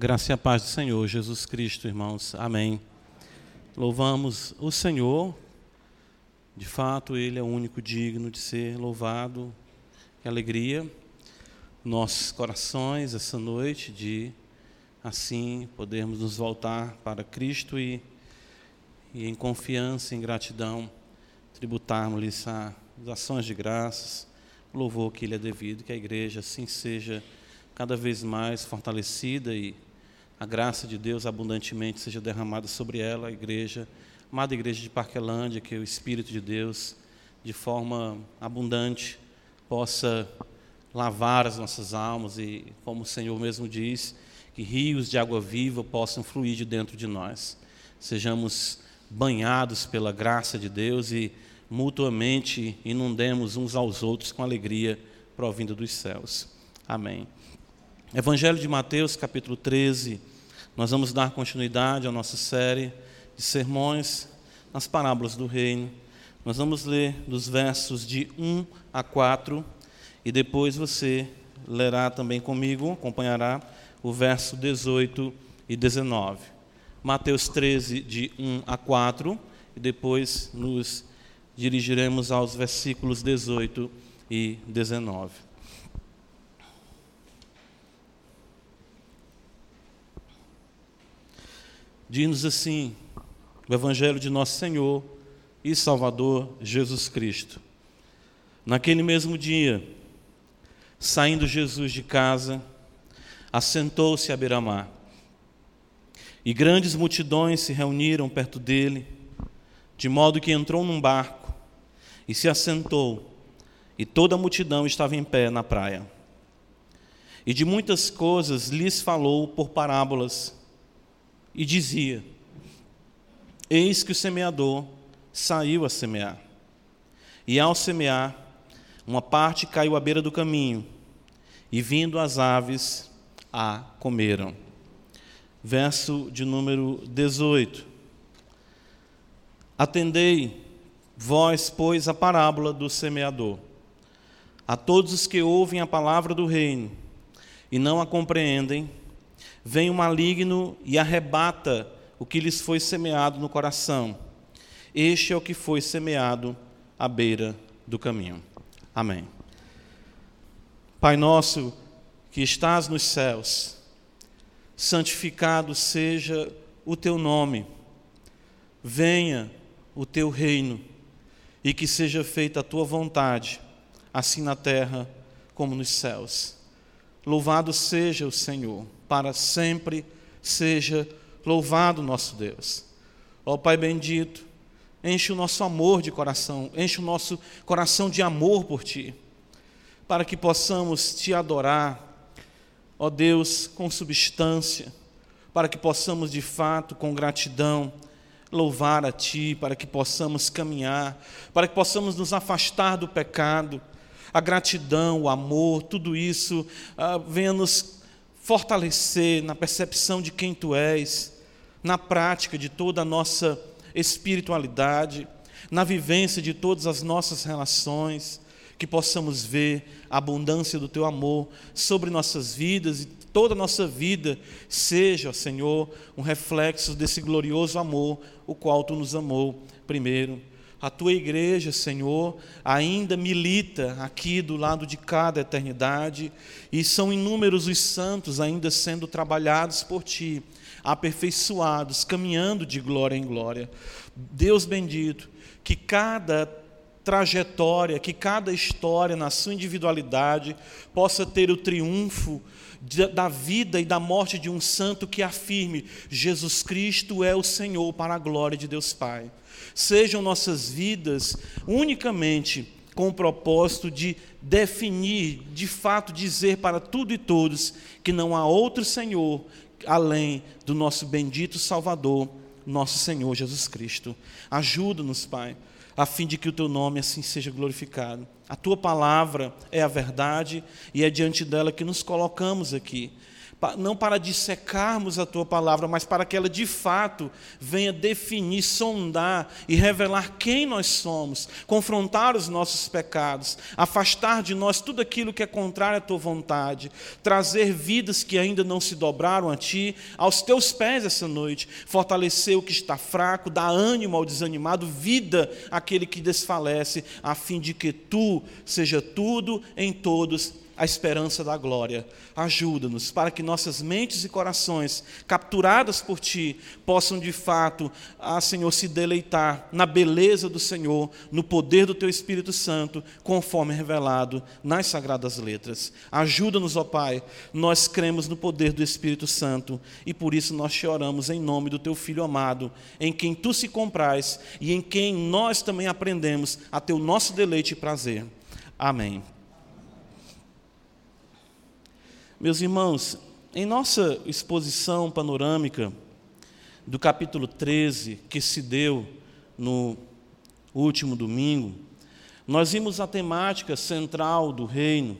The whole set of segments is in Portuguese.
Graça e a paz do Senhor Jesus Cristo, irmãos. Amém. Louvamos o Senhor. De fato, Ele é o único digno de ser louvado. Que alegria. Nossos corações essa noite de assim podermos nos voltar para Cristo e, e em confiança, em gratidão, tributarmos-lhe as ações de graças, louvor que Ele é devido, que a igreja assim seja cada vez mais fortalecida e a graça de Deus abundantemente seja derramada sobre ela, a igreja, amada igreja de Parquelândia, que o Espírito de Deus, de forma abundante, possa lavar as nossas almas e, como o Senhor mesmo diz, que rios de água viva possam fluir de dentro de nós. Sejamos banhados pela graça de Deus e mutuamente inundemos uns aos outros com alegria provinda dos céus. Amém. Evangelho de Mateus, capítulo 13. Nós vamos dar continuidade à nossa série de sermões nas parábolas do reino. Nós vamos ler dos versos de 1 a 4 e depois você lerá também comigo, acompanhará o verso 18 e 19. Mateus 13, de 1 a 4, e depois nos dirigiremos aos versículos 18 e 19. Diz-nos assim, o Evangelho de Nosso Senhor e Salvador Jesus Cristo. Naquele mesmo dia, saindo Jesus de casa, assentou-se à beira-mar. E grandes multidões se reuniram perto dele, de modo que entrou num barco e se assentou, e toda a multidão estava em pé na praia. E de muitas coisas lhes falou por parábolas e dizia: Eis que o semeador saiu a semear. E ao semear, uma parte caiu à beira do caminho, e vindo as aves a comeram. Verso de número 18. Atendei, vós, pois, a parábola do semeador. A todos os que ouvem a palavra do reino e não a compreendem, vem o maligno e arrebata o que lhes foi semeado no coração. Este é o que foi semeado à beira do caminho. Amém. Pai nosso que estás nos céus, santificado seja o teu nome, venha o teu reino e que seja feita a tua vontade, assim na terra como nos céus. Louvado seja o Senhor para sempre seja louvado nosso Deus. Ó Pai bendito, enche o nosso amor de coração, enche o nosso coração de amor por Ti, para que possamos Te adorar, ó Deus, com substância, para que possamos de fato, com gratidão, louvar a Ti, para que possamos caminhar, para que possamos nos afastar do pecado, a gratidão, o amor, tudo isso ah, venha nos fortalecer na percepção de quem tu és, na prática de toda a nossa espiritualidade, na vivência de todas as nossas relações, que possamos ver a abundância do teu amor sobre nossas vidas e toda a nossa vida seja, Senhor, um reflexo desse glorioso amor, o qual tu nos amou primeiro. A tua igreja, Senhor, ainda milita aqui do lado de cada eternidade, e são inúmeros os santos ainda sendo trabalhados por ti, aperfeiçoados, caminhando de glória em glória. Deus bendito, que cada trajetória, que cada história na sua individualidade possa ter o triunfo da vida e da morte de um santo que afirme: Jesus Cristo é o Senhor para a glória de Deus Pai sejam nossas vidas unicamente com o propósito de definir, de fato, dizer para tudo e todos que não há outro Senhor além do nosso bendito Salvador, nosso Senhor Jesus Cristo. Ajuda-nos, Pai, a fim de que o teu nome assim seja glorificado. A tua palavra é a verdade e é diante dela que nos colocamos aqui não para dissecarmos a tua palavra, mas para que ela de fato venha definir, sondar e revelar quem nós somos, confrontar os nossos pecados, afastar de nós tudo aquilo que é contrário à tua vontade, trazer vidas que ainda não se dobraram a ti, aos teus pés essa noite, fortalecer o que está fraco, dar ânimo ao desanimado, vida àquele que desfalece, a fim de que tu seja tudo em todos a esperança da glória. Ajuda-nos para que nossas mentes e corações, capturadas por Ti, possam de fato, ah, Senhor, se deleitar na beleza do Senhor, no poder do Teu Espírito Santo, conforme revelado nas Sagradas Letras. Ajuda-nos, ó Pai, nós cremos no poder do Espírito Santo e por isso nós te oramos em nome do Teu Filho amado, em quem Tu se comprais e em quem nós também aprendemos a ter o nosso deleite e prazer. Amém. Meus irmãos, em nossa exposição panorâmica do capítulo 13, que se deu no último domingo, nós vimos a temática central do reino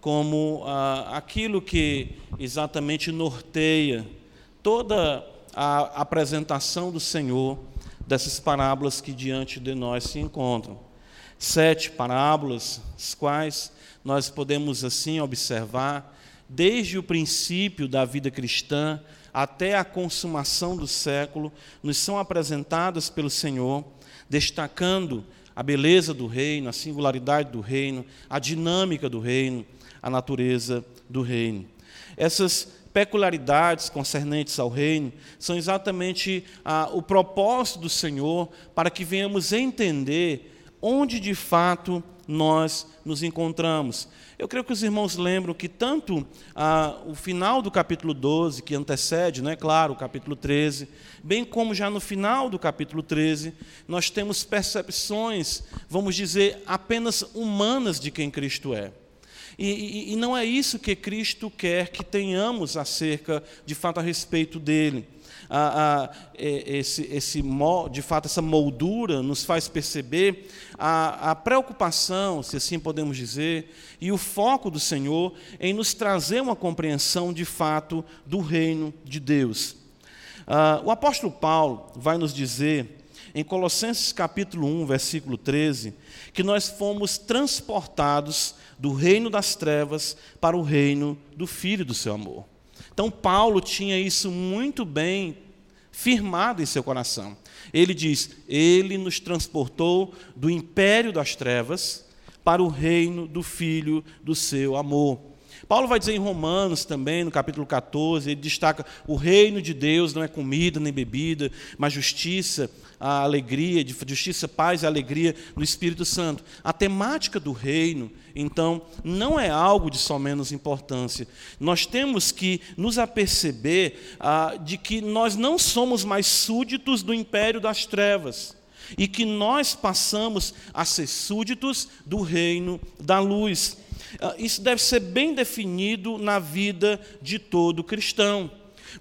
como ah, aquilo que exatamente norteia toda a apresentação do Senhor dessas parábolas que diante de nós se encontram. Sete parábolas, as quais nós podemos assim observar desde o princípio da vida cristã até a consumação do século, nos são apresentadas pelo Senhor, destacando a beleza do reino, a singularidade do reino, a dinâmica do reino, a natureza do reino. Essas peculiaridades concernentes ao reino são exatamente ah, o propósito do Senhor para que venhamos entender onde de fato nós nos encontramos. Eu creio que os irmãos lembram que tanto ah, o final do capítulo 12, que antecede, não é claro, o capítulo 13, bem como já no final do capítulo 13, nós temos percepções, vamos dizer, apenas humanas de quem Cristo é. E, e, e não é isso que Cristo quer que tenhamos acerca, de fato, a respeito dele a, a, esse, esse, de fato, essa moldura nos faz perceber a, a preocupação, se assim podemos dizer, e o foco do Senhor em nos trazer uma compreensão de fato do reino de Deus. Ah, o apóstolo Paulo vai nos dizer, em Colossenses capítulo 1, versículo 13, que nós fomos transportados do reino das trevas para o reino do Filho do seu amor. Então, Paulo tinha isso muito bem firmado em seu coração. Ele diz: Ele nos transportou do império das trevas para o reino do Filho do seu amor. Paulo vai dizer em Romanos também, no capítulo 14, ele destaca: o reino de Deus não é comida nem bebida, mas justiça, a alegria, de justiça, paz e alegria no Espírito Santo. A temática do reino, então, não é algo de só menos importância. Nós temos que nos aperceber ah, de que nós não somos mais súditos do império das trevas e que nós passamos a ser súditos do reino da luz. Ah, isso deve ser bem definido na vida de todo cristão.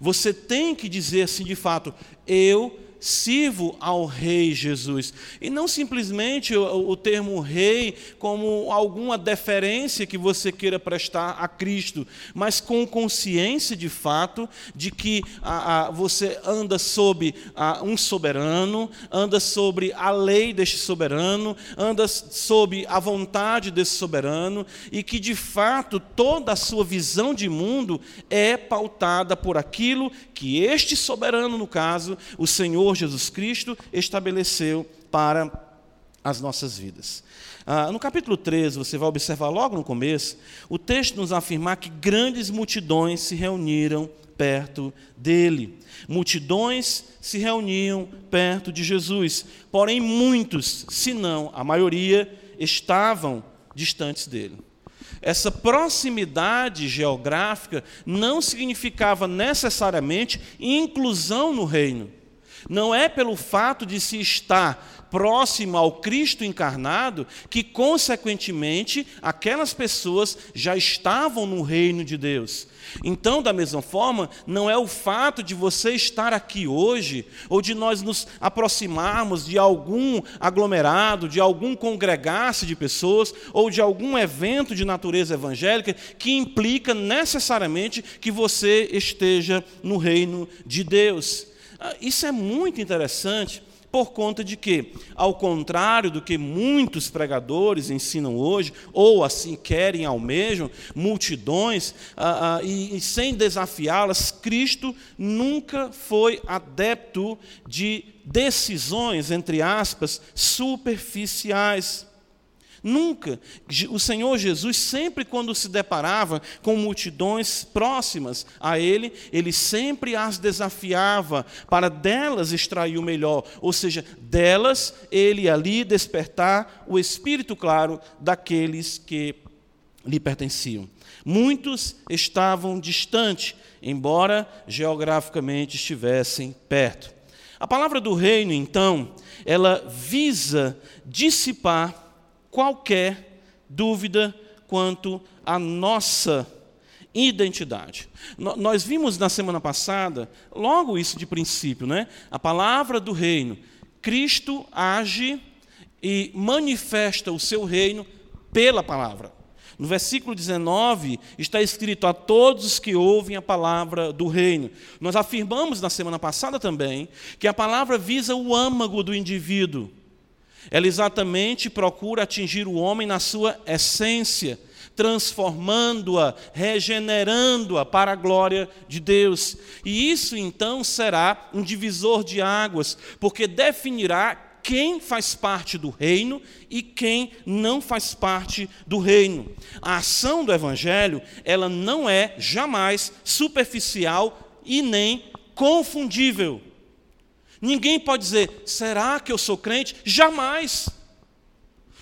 Você tem que dizer assim de fato: eu sirvo ao Rei Jesus. E não simplesmente o, o, termo rei como alguma deferência que você queira prestar a Cristo, mas com consciência de fato de que a, a, você anda sob a, um soberano, anda sobre a lei deste soberano, anda sob a vontade desse soberano e que de fato toda a sua visão de mundo é pautada por aquilo que este soberano, no caso, o Senhor Jesus Cristo, estabeleceu para as nossas vidas. Ah, no capítulo 13, você vai observar logo no começo, o texto nos afirma que grandes multidões se reuniram perto dele. Multidões se reuniam perto de Jesus, porém muitos, se não a maioria, estavam distantes dele. Essa proximidade geográfica não significava necessariamente inclusão no reino. Não é pelo fato de se estar próximo ao Cristo encarnado, que, consequentemente, aquelas pessoas já estavam no reino de Deus. Então, da mesma forma, não é o fato de você estar aqui hoje, ou de nós nos aproximarmos de algum aglomerado, de algum congregar-se de pessoas, ou de algum evento de natureza evangélica, que implica necessariamente que você esteja no reino de Deus. Ah, isso é muito interessante por conta de que, ao contrário do que muitos pregadores ensinam hoje, ou assim querem, almejam, multidões, ah, ah, e, e sem desafiá-las, Cristo nunca foi adepto de decisões, entre aspas, superficiais. Nunca. O Senhor Jesus, sempre quando se deparava com multidões próximas a Ele, Ele sempre as desafiava para delas extrair o melhor, ou seja, delas Ele ali despertar o espírito claro daqueles que lhe pertenciam. Muitos estavam distantes, embora geograficamente estivessem perto. A palavra do reino, então, ela visa dissipar qualquer dúvida quanto à nossa identidade. Nós vimos na semana passada, logo isso de princípio, né? A palavra do reino. Cristo age e manifesta o seu reino pela palavra. No versículo 19 está escrito: A todos os que ouvem a palavra do reino. Nós afirmamos na semana passada também que a palavra visa o âmago do indivíduo. Ela exatamente procura atingir o homem na sua essência, transformando-a, regenerando-a para a glória de Deus. E isso então será um divisor de águas, porque definirá quem faz parte do reino e quem não faz parte do reino. A ação do evangelho, ela não é jamais superficial e nem confundível. Ninguém pode dizer, será que eu sou crente? Jamais.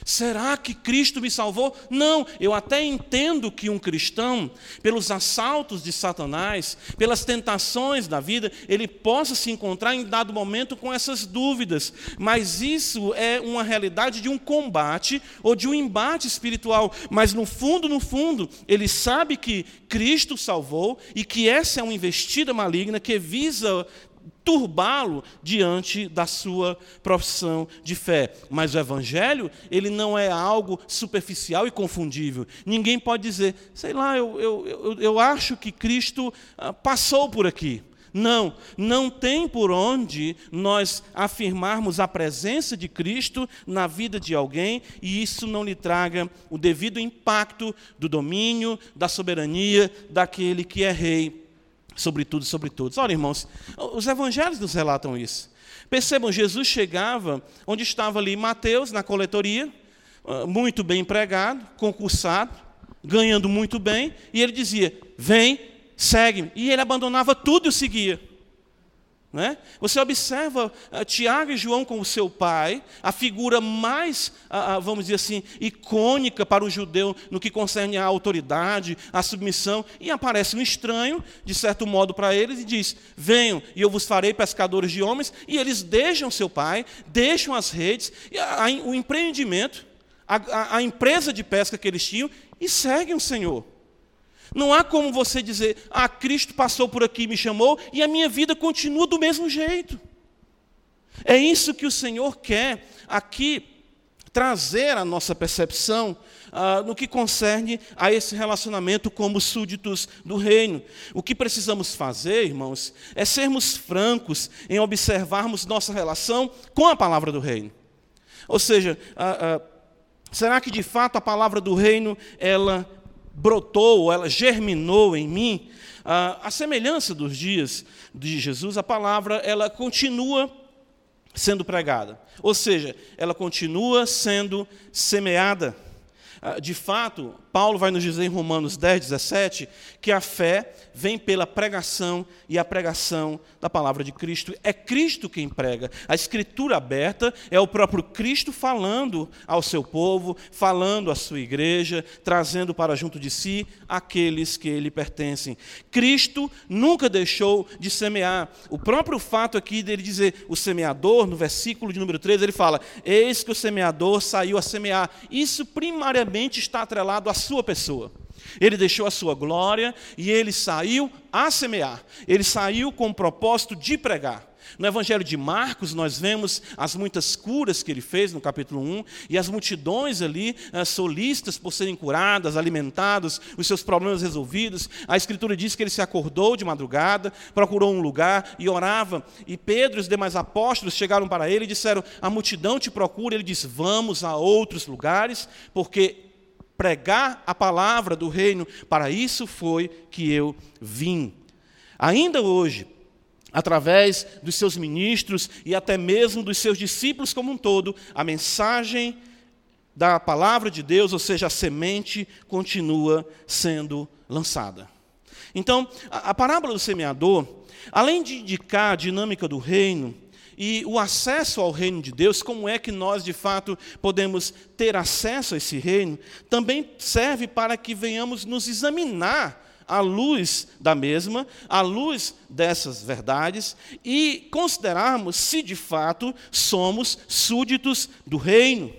Será que Cristo me salvou? Não, eu até entendo que um cristão, pelos assaltos de Satanás, pelas tentações da vida, ele possa se encontrar em dado momento com essas dúvidas, mas isso é uma realidade de um combate ou de um embate espiritual. Mas no fundo, no fundo, ele sabe que Cristo salvou e que essa é uma investida maligna que visa turbá-lo diante da sua profissão de fé. Mas o evangelho, ele não é algo superficial e confundível. Ninguém pode dizer, sei lá, eu, eu, eu, eu acho que Cristo ah, passou por aqui. Não, não tem por onde nós afirmarmos a presença de Cristo na vida de alguém e isso não lhe traga o devido impacto do domínio, da soberania daquele que é rei sobre tudo e sobre todos. Olha, irmãos, os evangelhos nos relatam isso. Percebam, Jesus chegava onde estava ali Mateus, na coletoria, ah, muito bem empregado, concursado, ganhando muito bem, e ele dizia: Vem, segue-me. E ele abandonava tudo e o seguia. Né? Você observa uh, Tiago e João com o seu pai, a figura mais, uh, uh, vamos dizer assim, icônica para o judeu no que concerne à autoridade, à submissão, e aparece um estranho, de certo modo, para eles e diz: Venham e eu vos farei pescadores de homens. E eles deixam seu pai, deixam as redes, a, a, o empreendimento, a, a empresa de pesca que eles tinham e seguem o Senhor. Não há como você dizer, ah, Cristo passou por aqui e me chamou e a minha vida continua do mesmo jeito. É isso que o Senhor quer aqui trazer a nossa percepção ah, no que concerne a esse relacionamento como súditos do reino. O que precisamos fazer, irmãos, é sermos francos em observarmos nossa relação com a palavra do reino. Ou seja, ah, ah, será que de fato a palavra do reino ela brotou, ela germinou em mim, a semelhança dos dias de Jesus, a palavra ela continua sendo pregada. Ou seja, ela continua sendo semeada. De fato, Paulo vai nos dizer em Romanos 10, 17, que a fé vem pela pregação e a pregação da palavra de Cristo. É Cristo quem prega. A escritura aberta é o próprio Cristo falando ao seu povo, falando à sua igreja, trazendo para junto de si aqueles que lhe pertencem. Cristo nunca deixou de semear. O próprio fato aqui dele dizer o semeador, no versículo de número 13, ele fala: Eis que o semeador saiu a semear. Isso primariamente está atrelado à sua pessoa. Ele deixou a sua glória e ele saiu a semear. Ele saiu com o propósito de pregar. No Evangelho de Marcos, nós vemos as muitas curas que ele fez no capítulo 1 e as multidões ali eh, solistas por serem curadas, alimentadas, os seus problemas resolvidos. A Escritura diz que ele se acordou de madrugada, procurou um lugar e orava. E Pedro e os demais apóstolos chegaram para ele e disseram: A multidão te procura. Ele disse: Vamos a outros lugares, porque pregar a palavra do reino, para isso foi que eu vim. Ainda hoje, através dos seus ministros e até mesmo dos seus discípulos como um todo, a mensagem da palavra de Deus, ou seja, a semente, continua sendo lançada. Então, a, a parábola do semeador, além de indicar a dinâmica do reino, e o acesso ao reino de Deus, como é que nós de fato podemos ter acesso a esse reino, também serve para que venhamos nos examinar à luz da mesma, à luz dessas verdades e considerarmos se de fato somos súditos do reino.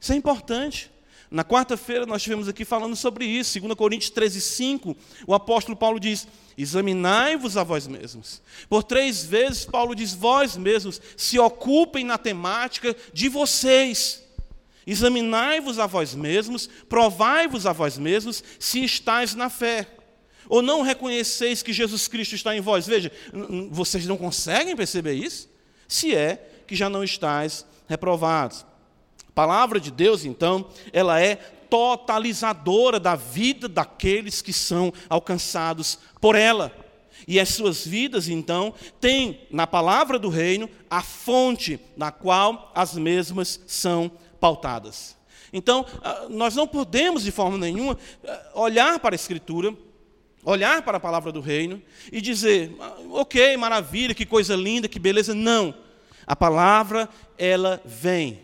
Isso é importante. Na quarta-feira nós estivemos aqui falando sobre isso, 2 Coríntios 13, 5, o apóstolo Paulo diz: Examinai-vos a vós mesmos. Por três vezes Paulo diz: Vós mesmos se ocupem na temática de vocês. Examinai-vos a vós mesmos, provai-vos a vós mesmos se estáis na fé. Ou não reconheceis que Jesus Cristo está em vós? Veja, vocês não conseguem perceber isso? Se é que já não estáis reprovados. Palavra de Deus, então, ela é totalizadora da vida daqueles que são alcançados por ela. E as suas vidas, então, têm na palavra do reino a fonte na qual as mesmas são pautadas. Então, ah, nós não podemos, de forma nenhuma, ah, olhar para a Escritura, olhar para a palavra do reino e dizer, ah, ok, maravilha, que coisa linda, que beleza. Não. A palavra, ela vem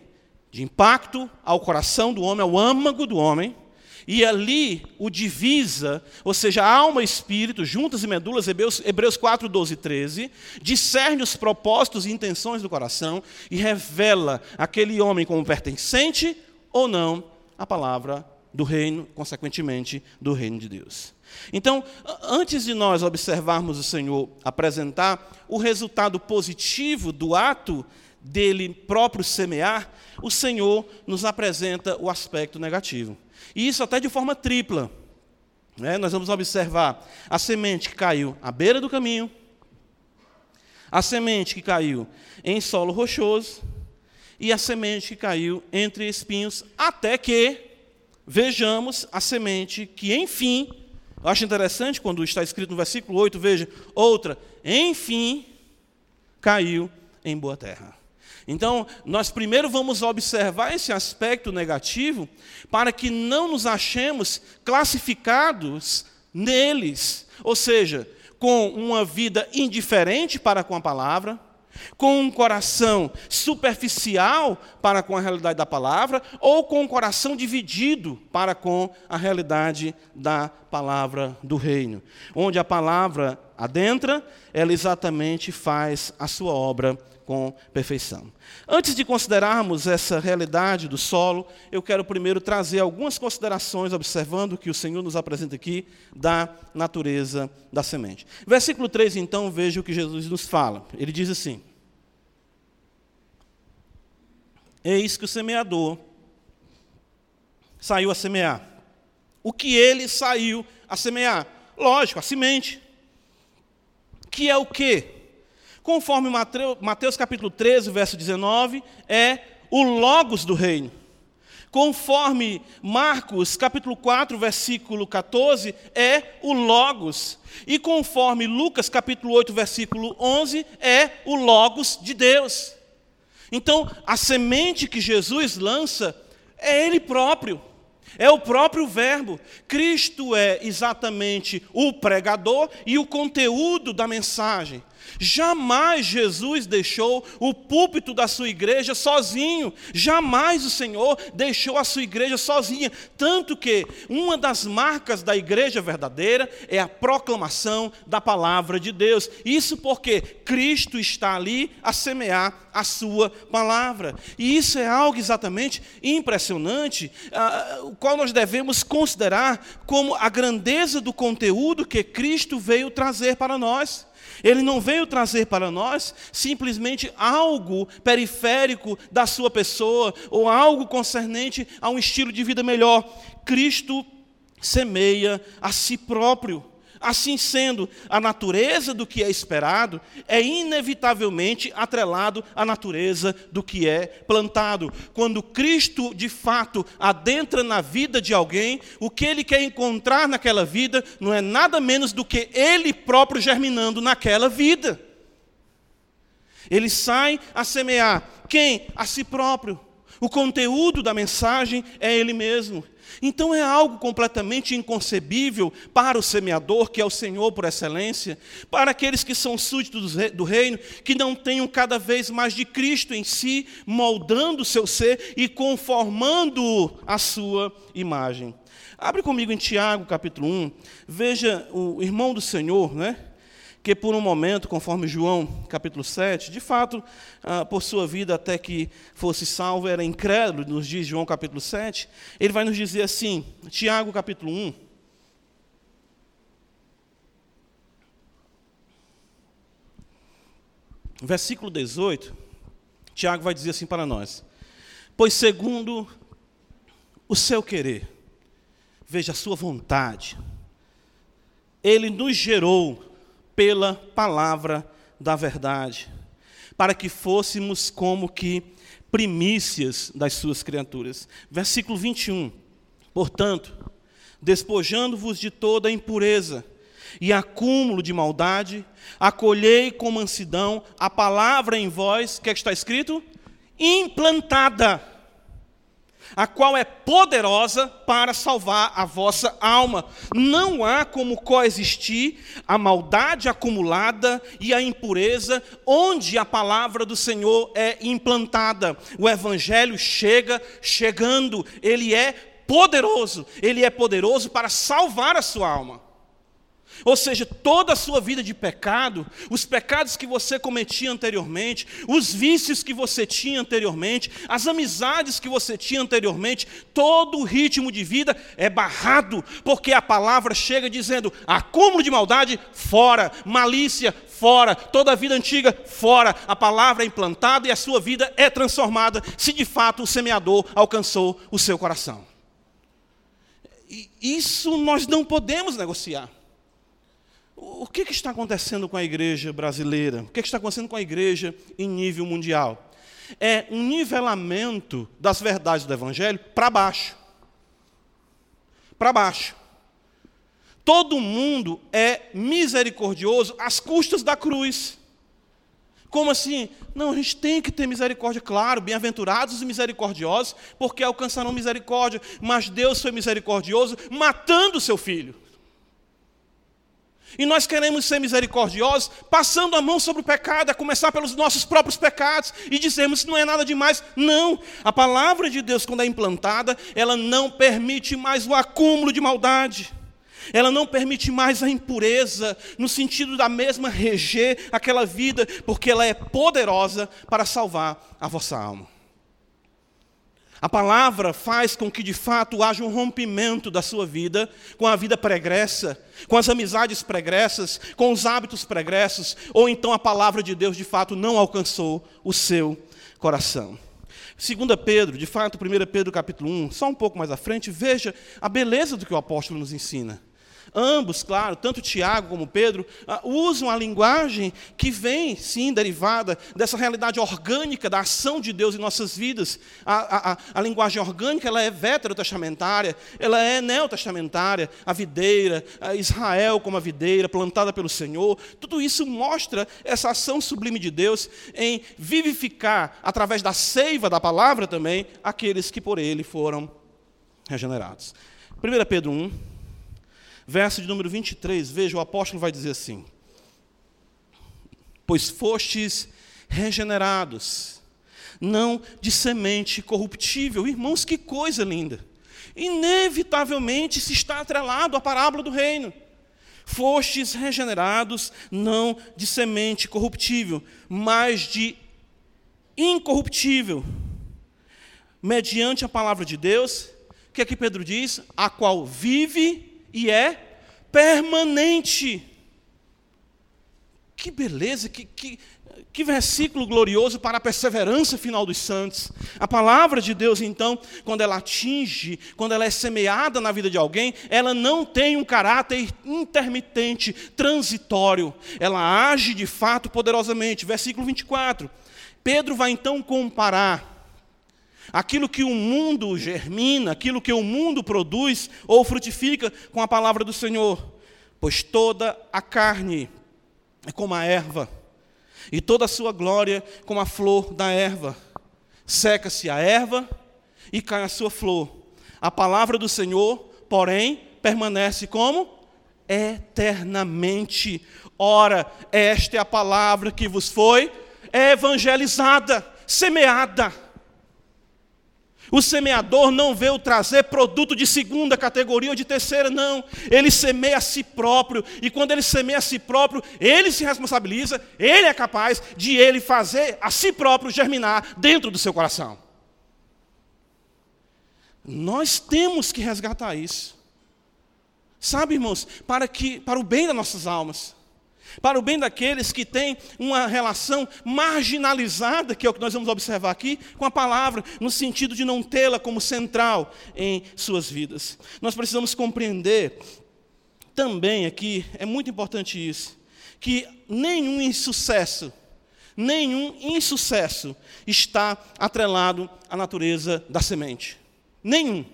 de impacto ao coração do homem, ao âmago do homem, e ali o divisa, ou seja, alma e espírito, juntas e medulas, Hebreus, Hebreus 4, 12 e 13, discerne os propósitos e intenções do coração e revela aquele homem como pertencente ou não à palavra do reino, consequentemente, do reino de Deus. Então, antes de nós observarmos o Senhor apresentar o resultado positivo do ato dele próprio semear, o Senhor nos apresenta o aspecto negativo. E isso até de forma tripla. Né? Nós vamos observar a semente que caiu à beira do caminho, a semente que caiu em solo rochoso e a semente que caiu entre espinhos, até que vejamos a semente que, enfim, eu acho interessante quando está escrito no versículo 8, veja, outra, enfim, caiu em boa terra. Então, nós primeiro vamos observar esse aspecto negativo para que não nos achemos classificados neles, ou seja, com uma vida indiferente para com a palavra, com um coração superficial para com a realidade da palavra, ou com um coração dividido para com a realidade da palavra do reino. Onde a palavra adentra, ela exatamente faz a sua obra com perfeição. Antes de considerarmos essa realidade do solo, eu quero primeiro trazer algumas considerações, observando o que o Senhor nos apresenta aqui da natureza da semente. Versículo 3, então, veja o que Jesus nos fala. Ele diz assim: Eis que o semeador saiu a semear. O que ele saiu a semear? Lógico, a semente. Que é o quê? Conforme Mateus capítulo 13, verso 19, é o logos do reino. Conforme Marcos capítulo 4, versículo 14, é o logos. E conforme Lucas capítulo 8, versículo 11, é o logos de Deus. Então, a semente que Jesus lança é ele próprio. É o próprio Verbo. Cristo é exatamente o pregador e o conteúdo da mensagem. Jamais Jesus deixou o púlpito da sua igreja sozinho. Jamais o Senhor deixou a sua igreja sozinha. Tanto que uma das marcas da igreja verdadeira é a proclamação da palavra de Deus. Isso porque Cristo está ali a semear a sua palavra. E isso é algo exatamente impressionante, uh, o qual nós devemos considerar como a grandeza do conteúdo que Cristo veio trazer para nós. Ele não veio trazer para nós simplesmente algo periférico da sua pessoa ou algo concernente a um estilo de vida melhor. Cristo semeia a si próprio. Assim sendo, a natureza do que é esperado é inevitavelmente atrelado à natureza do que é plantado. Quando Cristo, de fato, adentra na vida de alguém, o que ele quer encontrar naquela vida não é nada menos do que ele próprio germinando naquela vida. Ele sai a semear quem? A si próprio. O conteúdo da mensagem é ele mesmo. Então é algo completamente inconcebível para o semeador, que é o Senhor por excelência, para aqueles que são súditos do reino, que não tenham cada vez mais de Cristo em si, moldando o seu ser e conformando a sua imagem. Abre comigo em Tiago, capítulo 1, veja o irmão do Senhor, né? Que por um momento, conforme João capítulo 7, de fato, ah, por sua vida até que fosse salvo, era incrédulo, nos diz João capítulo 7, ele vai nos dizer assim, Tiago capítulo 1, versículo 18, Tiago vai dizer assim para nós: Pois segundo o seu querer, veja a sua vontade, ele nos gerou pela palavra da verdade, para que fôssemos como que primícias das suas criaturas. Versículo 21. Portanto, despojando-vos de toda impureza e acúmulo de maldade, acolhei com mansidão a palavra em vós, que, é que está escrito? Implantada a qual é poderosa para salvar a vossa alma. Não há como coexistir a maldade acumulada e a impureza onde a palavra do Senhor é implantada. O evangelho chega chegando, ele é poderoso, ele é poderoso para salvar a sua alma. Ou seja, toda a sua vida de pecado, os pecados que você cometia anteriormente, os vícios que você tinha anteriormente, as amizades que você tinha anteriormente, todo o ritmo de vida é barrado, porque a palavra chega dizendo: acúmulo de maldade, fora, malícia, fora, toda a vida antiga, fora. A palavra é implantada e a sua vida é transformada, se de fato o semeador alcançou o seu coração. E isso nós não podemos negociar. O que, que, está acontecendo com a igreja brasileira? O que, que está acontecendo com a igreja em nível mundial? É um nivelamento das verdades do Evangelho para baixo. Para baixo. Todo mundo é misericordioso às custas da cruz. Como assim? Não, a gente tem que ter misericórdia, claro, bem-aventurados e misericordiosos, porque alcançarão misericórdia. Mas Deus foi misericordioso matando o seu filho. E nós queremos ser misericordiosos, passando a mão sobre o pecado, a começar pelos nossos próprios pecados, e dizemos não é nada demais. Não, a palavra de Deus, quando é implantada, ela não permite mais o acúmulo de maldade. Ela não permite mais a impureza, no sentido da mesma reger aquela vida, porque ela é poderosa para salvar a vossa alma. A palavra faz com que de fato haja um rompimento da sua vida com a vida pregressa, com as amizades pregressas, com os hábitos pregressos, ou então a palavra de Deus de fato não alcançou o seu coração. Segunda Pedro, de fato, 1 Pedro capítulo 1, só um pouco mais à frente, veja a beleza do que o apóstolo nos ensina. Ambos, claro, tanto Tiago como Pedro, uh, usam a linguagem que vem, sim, derivada dessa realidade orgânica da ação de Deus em nossas vidas. A, a, a linguagem orgânica ela é veterotestamentária, ela é neotestamentária, a videira, a Israel como a videira, plantada pelo Senhor. Tudo isso mostra essa ação sublime de Deus em vivificar, através da seiva da palavra também, aqueles que por ele foram regenerados. 1 Pedro 1, verso de número 23, veja, o apóstolo vai dizer assim: Pois fostes regenerados, não de semente corruptível. Irmãos, que coisa linda! Inevitavelmente se está atrelado à parábola do reino. Fostes regenerados não de semente corruptível, mas de incorruptível, mediante a palavra de Deus, que aqui Pedro diz, a qual vive e é permanente. Que beleza, que, que, que versículo glorioso para a perseverança final dos santos. A palavra de Deus, então, quando ela atinge, quando ela é semeada na vida de alguém, ela não tem um caráter intermitente, transitório. Ela age de fato poderosamente. Versículo 24. Pedro vai então comparar aquilo que o mundo germina, aquilo que o mundo produz ou frutifica com a palavra do Senhor. Pois toda a carne é como a erva e toda a sua glória como a flor da erva. Seca-se a erva e cai a sua flor. A palavra do Senhor, porém, permanece como? Eternamente. Ora, esta é a palavra que vos foi evangelizada, semeada. O semeador não veio trazer produto de segunda categoria ou de terceira, não. Ele semeia a si próprio, e quando ele semeia a si próprio, ele se responsabiliza, ele é capaz de ele fazer a si próprio germinar dentro do seu coração. Nós temos que resgatar isso. Sabe, irmãos, para que para o bem das nossas almas para o bem daqueles que têm uma relação marginalizada, que é o que nós vamos observar aqui, com a palavra, no sentido de não tê-la como central em suas vidas. Nós precisamos compreender também aqui, é muito importante isso, que nenhum insucesso, nenhum insucesso está atrelado à natureza da semente. Nenhum.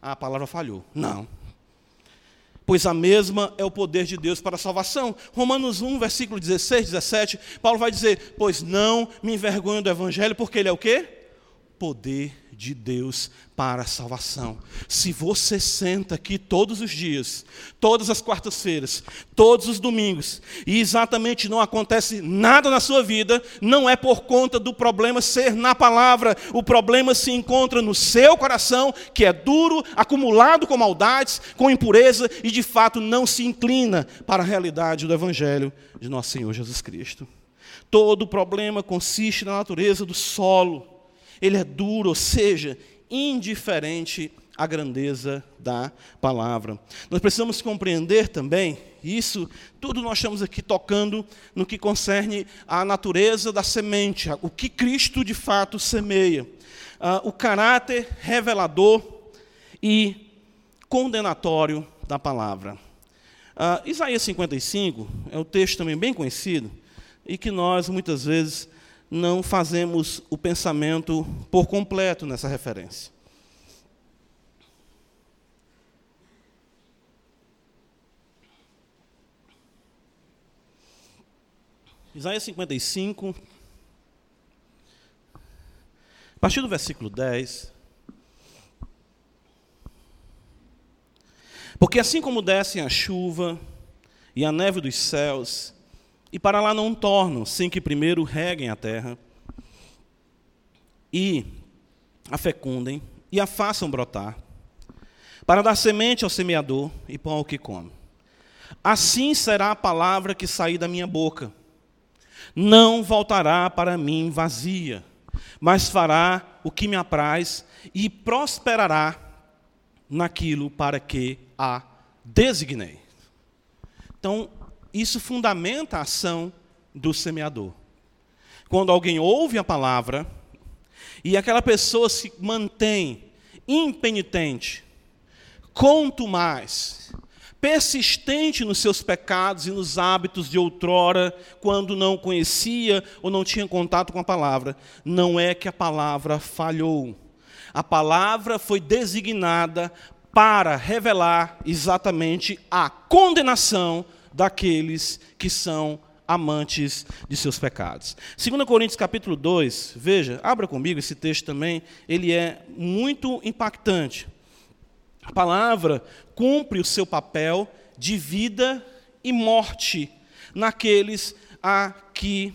Ah, a palavra falhou. Não pois a mesma é o poder de Deus para a salvação. Romanos 1, versículo 16, 17, Paulo vai dizer: Pois não me envergonho do Evangelho, porque ele é o quê? Poder de Deus para a salvação. Se você senta aqui todos os dias, todas as quartas-feiras, todos os domingos, e exatamente não acontece nada na sua vida, não é por conta do problema ser na palavra, o problema se encontra no seu coração, que é duro, acumulado com maldades, com impureza e de fato não se inclina para a realidade do Evangelho de nosso Senhor Jesus Cristo. Todo problema consiste na natureza do solo ele é duro, ou seja, indiferente à grandeza da palavra. Nós precisamos compreender também isso, tudo nós estamos aqui tocando no que concerne à natureza da semente, o que Cristo de fato semeia, uh, o caráter revelador e condenatório da palavra. Uh, Isaías 55 é um texto também bem conhecido e que nós muitas vezes não fazemos o pensamento por completo nessa referência. Isaías 55, a partir do versículo 10. Porque assim como descem a chuva e a neve dos céus, e para lá não tornam, sem que primeiro reguem a terra e a fecundem e a façam brotar, para dar semente ao semeador e pão ao que come. Assim será a palavra que sair da minha boca. Não voltará para mim vazia, mas fará o que me apraz e prosperará naquilo para que a designei. Então, isso fundamenta a ação do semeador. Quando alguém ouve a palavra e aquela pessoa se mantém impenitente, mais persistente nos seus pecados e nos hábitos de outrora, quando não conhecia ou não tinha contato com a palavra, não é que a palavra falhou. A palavra foi designada para revelar exatamente a condenação daqueles que são amantes de seus pecados. 2 Coríntios capítulo 2, veja, abra comigo esse texto também, ele é muito impactante. A palavra cumpre o seu papel de vida e morte naqueles a que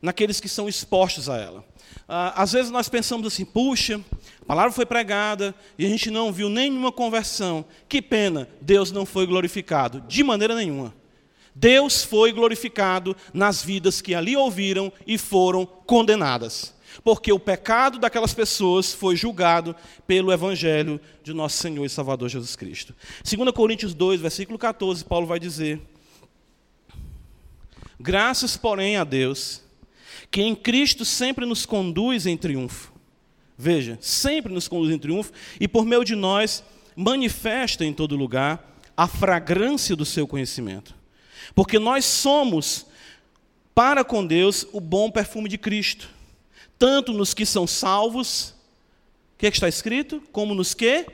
naqueles que são expostos a ela. Ah, às vezes nós pensamos assim, puxa, a palavra foi pregada e a gente não viu nenhuma conversão. Que pena, Deus não foi glorificado. De maneira nenhuma. Deus foi glorificado nas vidas que ali ouviram e foram condenadas. Porque o pecado daquelas pessoas foi julgado pelo Evangelho de nosso Senhor e Salvador Jesus Cristo. 2 Coríntios 2, versículo 14, Paulo vai dizer: Graças, porém, a Deus, que em Cristo sempre nos conduz em triunfo. Veja, sempre nos conduz em triunfo e por meio de nós manifesta em todo lugar a fragrância do seu conhecimento. Porque nós somos, para com Deus, o bom perfume de Cristo tanto nos que são salvos, o que, é que está escrito? Como nos que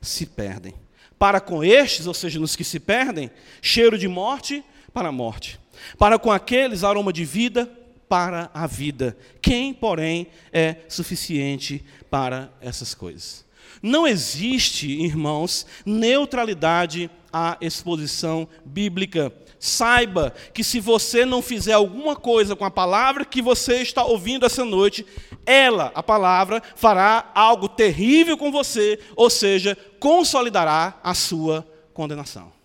se perdem. Para com estes, ou seja, nos que se perdem, cheiro de morte para a morte. Para com aqueles, aroma de vida para a vida. Quem, porém, é suficiente para essas coisas? Não existe, irmãos, neutralidade à exposição bíblica. Saiba que se você não fizer alguma coisa com a palavra que você está ouvindo essa noite, ela, a palavra, fará algo terrível com você, ou seja, consolidará a sua condenação.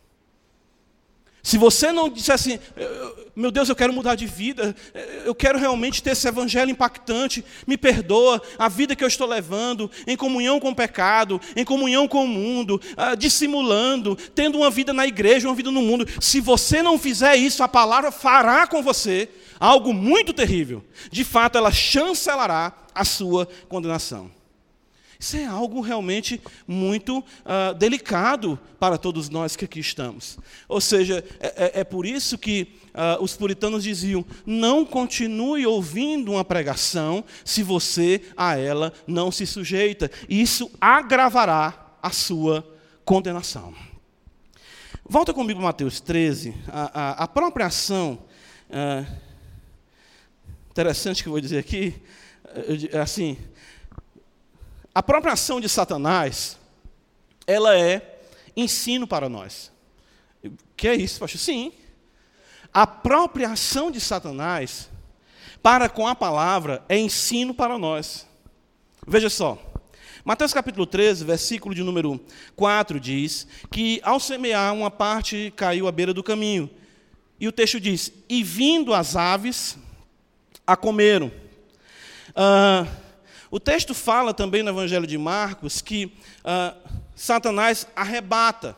Se você não disser assim, meu Deus, eu quero mudar de vida, eu quero realmente ter esse evangelho impactante, me perdoa a vida que eu estou levando, em comunhão com o pecado, em comunhão com o mundo, ah, dissimulando, tendo uma vida na igreja, uma vida no mundo. Se você não fizer isso, a palavra fará com você algo muito terrível. De fato, ela chancelará a sua condenação. Isso é algo realmente muito uh, delicado para todos nós que aqui estamos. Ou seja, é, é, é por isso que uh, os puritanos diziam: não continue ouvindo uma pregação se você a ela não se sujeita. Isso agravará a sua condenação. Volta comigo Mateus 13. A, a, a própria ação. Uh, interessante que eu vou dizer aqui. Assim, a própria ação de Satanás, ela é ensino para nós. Que é isso, pastor? Sim. A própria ação de Satanás para com a palavra é ensino para nós. Veja só. Mateus capítulo 13, versículo de número 4 diz que ao semear uma parte caiu à beira do caminho. E o texto diz: "E vindo as aves a comeram". Ah, o texto fala também no Evangelho de Marcos que ah, Satanás arrebata.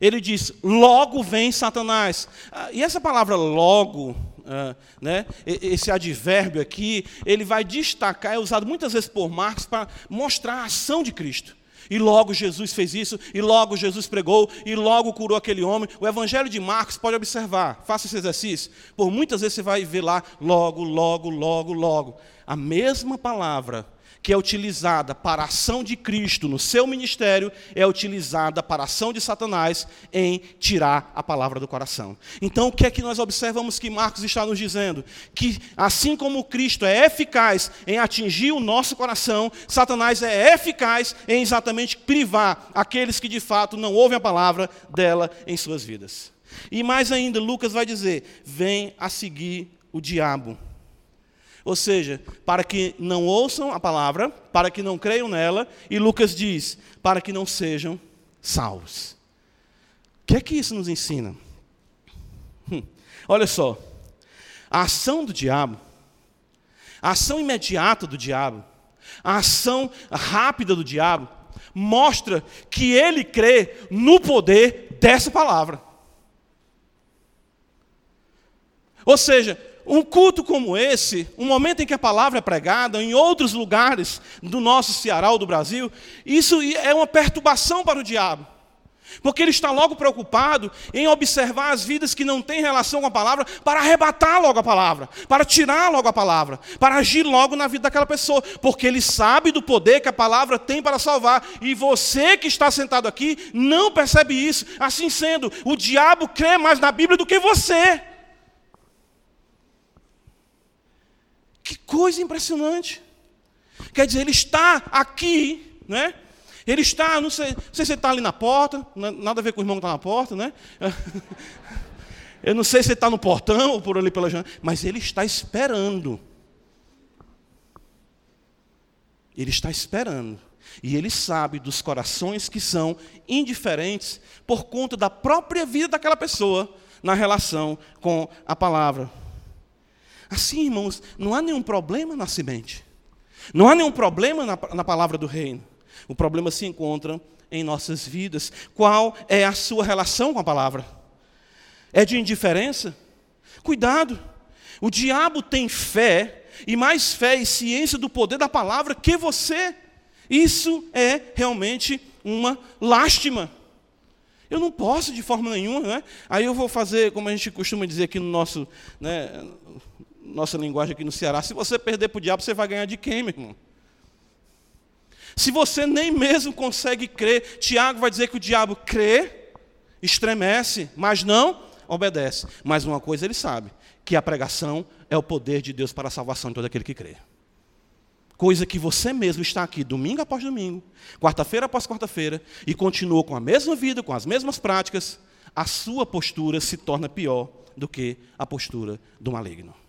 Ele diz: logo vem Satanás. Ah, e essa palavra logo, ah, né, esse advérbio aqui, ele vai destacar, é usado muitas vezes por Marcos para mostrar a ação de Cristo. E logo Jesus fez isso, e logo Jesus pregou, e logo curou aquele homem. O Evangelho de Marcos, pode observar, faça esse exercício. Por muitas vezes você vai ver lá, logo, logo, logo, logo. A mesma palavra que é utilizada para a ação de Cristo no seu ministério é utilizada para a ação de Satanás em tirar a palavra do coração. Então, o que é que nós observamos que Marcos está nos dizendo? Que assim como Cristo é eficaz em atingir o nosso coração, Satanás é eficaz em exatamente privar aqueles que de fato não ouvem a palavra dela em suas vidas. E mais ainda, Lucas vai dizer: vem a seguir o diabo. Ou seja, para que não ouçam a palavra, para que não creiam nela, e Lucas diz, para que não sejam salvos. O que é que isso nos ensina? Hum, olha só, a ação do diabo, a ação imediata do diabo, a ação rápida do diabo, mostra que ele crê no poder dessa palavra. Ou seja, um culto como esse, um momento em que a palavra é pregada, em outros lugares do nosso Ceará ou do Brasil, isso é uma perturbação para o diabo. Porque ele está logo preocupado em observar as vidas que não têm relação com a palavra, para arrebatar logo a palavra, para tirar logo a palavra, para agir logo na vida daquela pessoa, porque ele sabe do poder que a palavra tem para salvar, e você que está sentado aqui não percebe isso. Assim sendo, o diabo crê mais na Bíblia do que você. Que coisa impressionante. Quer dizer, ele está aqui, né? Ele está, não sei, não sei se ele está ali na porta, nada a ver com o irmão que está na porta, né? Eu não sei se ele está no portão ou por ali pela janela, mas ele está esperando. Ele está esperando. E ele sabe dos corações que são indiferentes por conta da própria vida daquela pessoa na relação com a palavra. Assim, irmãos, não há nenhum problema na semente. Não há nenhum problema na, na palavra do reino. O problema se encontra em nossas vidas. Qual é a sua relação com a palavra? É de indiferença? Cuidado. O diabo tem fé, e mais fé e ciência do poder da palavra que você. Isso é realmente uma lástima. Eu não posso de forma nenhuma, né? Aí eu vou fazer, como a gente costuma dizer aqui no nosso, né, nossa linguagem aqui no Ceará, se você perder para o diabo, você vai ganhar de quem, meu irmão? Se você nem mesmo consegue crer, Tiago vai dizer que o diabo crê, estremece, mas não obedece. Mas uma coisa ele sabe, que a pregação é o poder de Deus para a salvação de todo aquele que crê. Coisa que você mesmo está aqui domingo após domingo, quarta-feira após quarta-feira, e continua com a mesma vida, com as mesmas práticas, a sua postura se torna pior do que a postura do maligno.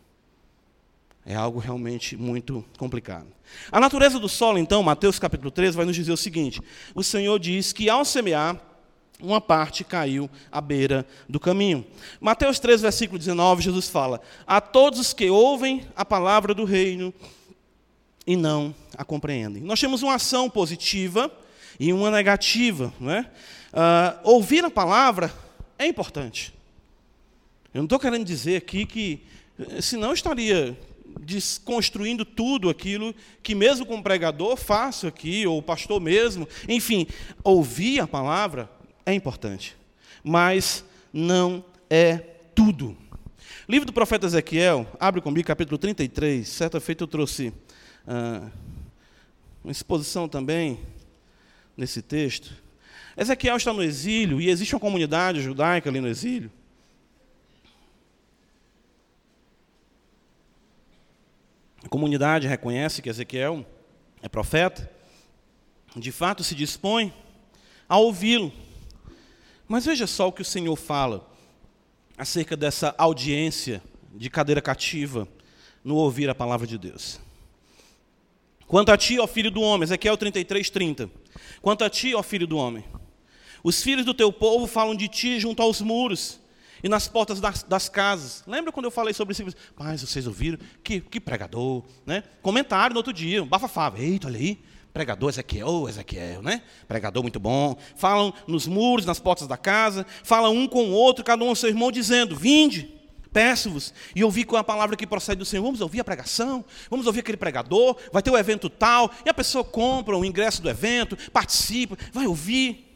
É algo realmente muito complicado. A natureza do solo, então, Mateus capítulo 13, vai nos dizer o seguinte: o Senhor diz que ao semear, uma parte caiu à beira do caminho. Mateus 13, versículo 19, Jesus fala: A todos os que ouvem a palavra do reino e não a compreendem. Nós temos uma ação positiva e uma negativa. Né? Uh, ouvir a palavra é importante. Eu não estou querendo dizer aqui que, eh, senão estaria desconstruindo tudo aquilo que, mesmo como pregador, faço aqui, ou pastor mesmo. Enfim, ouvir a palavra é importante, mas não é tudo. Livro do profeta Ezequiel, abre comigo, capítulo 33. Certa feita eu trouxe ah, uma exposição também nesse texto. Ezequiel está no exílio e existe uma comunidade judaica ali no exílio. A comunidade reconhece que Ezequiel é profeta, de fato se dispõe a ouvi-lo. Mas veja só o que o Senhor fala acerca dessa audiência de cadeira cativa no ouvir a palavra de Deus. Quanto a ti, ó filho do homem, Ezequiel 33, 30. Quanto a ti, ó filho do homem, os filhos do teu povo falam de ti junto aos muros e nas portas das, das casas. Lembra quando eu falei sobre isso? Mas vocês ouviram? Que, que pregador, né? Comentário no outro dia, um bafafá. Eita, olha aí, pregador Ezequiel, Ezequiel, né? Pregador muito bom. Falam nos muros, nas portas da casa, falam um com o outro, cada um ao seu irmão, dizendo: Vinde, Peço-vos e ouvi com a palavra que procede do Senhor. Vamos ouvir a pregação, vamos ouvir aquele pregador, vai ter o um evento tal, e a pessoa compra o ingresso do evento, participa, vai ouvir.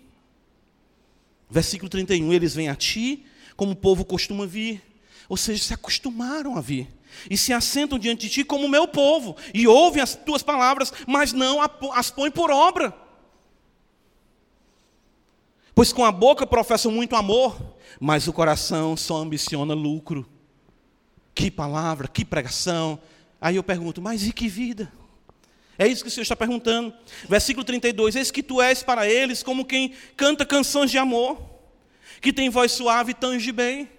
Versículo 31, eles vêm a ti, como o povo costuma vir, ou seja, se acostumaram a vir, e se assentam diante de ti como o meu povo, e ouvem as tuas palavras, mas não as põem por obra. Pois com a boca professam muito amor, mas o coração só ambiciona lucro. Que palavra, que pregação. Aí eu pergunto, mas e que vida? É isso que o Senhor está perguntando. Versículo 32: Eis que tu és para eles como quem canta canções de amor, que tem voz suave e tange bem.